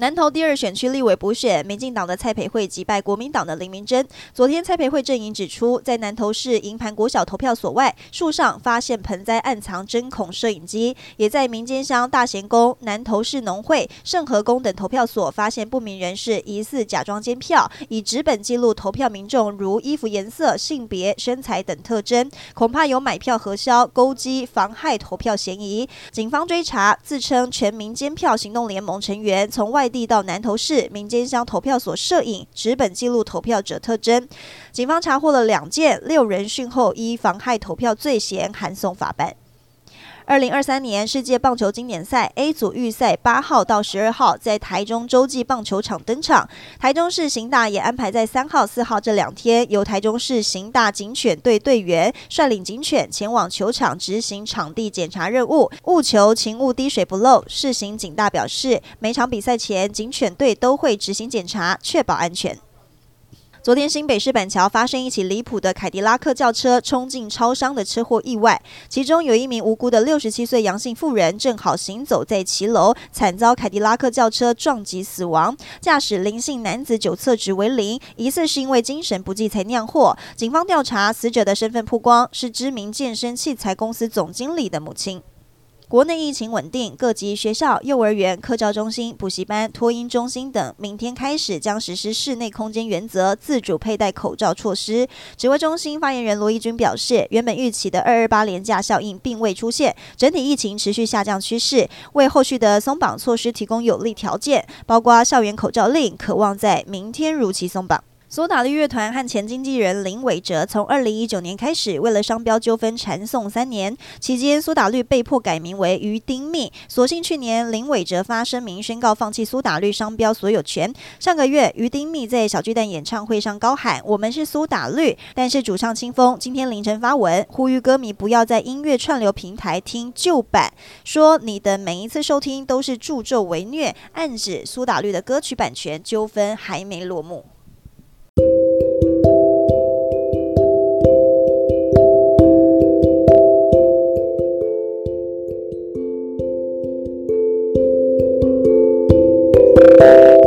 南投第二选区立委补选，民进党的蔡培慧击败国民党的林明珍。昨天，蔡培慧阵营指出，在南投市营盘国小投票所外树上发现盆栽暗藏针孔摄影机，也在民间乡大贤宫、南投市农会、圣和宫等投票所发现不明人士疑似假装监票，以纸本记录投票民众如衣服颜色、性别、身材等特征，恐怕有买票核销、勾机、妨害投票嫌疑。警方追查自称全民监票行动联盟成员，从外地到南投市民间乡投票所摄影纸本记录投票者特征，警方查获了两件，六人讯后依妨害投票罪嫌函送法办。二零二三年世界棒球经典赛 A 组预赛八号到十二号在台中洲际棒球场登场，台中市刑大也安排在三号、四号这两天，由台中市刑大警犬队队员率领警犬前往球场执行场地检查任务，务求勤务滴水不漏。市刑警大表示，每场比赛前警犬队都会执行检查，确保安全。昨天新北市板桥发生一起离谱的凯迪拉克轿车冲进超商的车祸意外，其中有一名无辜的六十七岁杨姓妇人正好行走在骑楼，惨遭凯迪拉克轿车撞击死亡。驾驶林姓男子酒测值为零，疑似是因为精神不济才酿祸。警方调查死者的身份曝光，是知名健身器材公司总经理的母亲。国内疫情稳定，各级学校、幼儿园、课教中心、补习班、托婴中心等，明天开始将实施室内空间原则，自主佩戴口罩措施。指挥中心发言人罗一军表示，原本预期的二二八连假效应并未出现，整体疫情持续下降趋势，为后续的松绑措施提供有利条件，包括校园口罩令，可望在明天如期松绑。苏打绿乐团和前经纪人林伟哲从二零一九年开始为了商标纠纷缠讼三年，期间苏打绿被迫改名为鱼丁密。所幸去年林伟哲发声明宣告放弃苏打绿商标所有权。上个月于丁密在小巨蛋演唱会上高喊“我们是苏打绿”，但是主唱清风今天凌晨发文呼吁歌迷不要在音乐串流平台听旧版，说你的每一次收听都是助纣为虐，暗指苏打绿的歌曲版权纠纷还没落幕。you.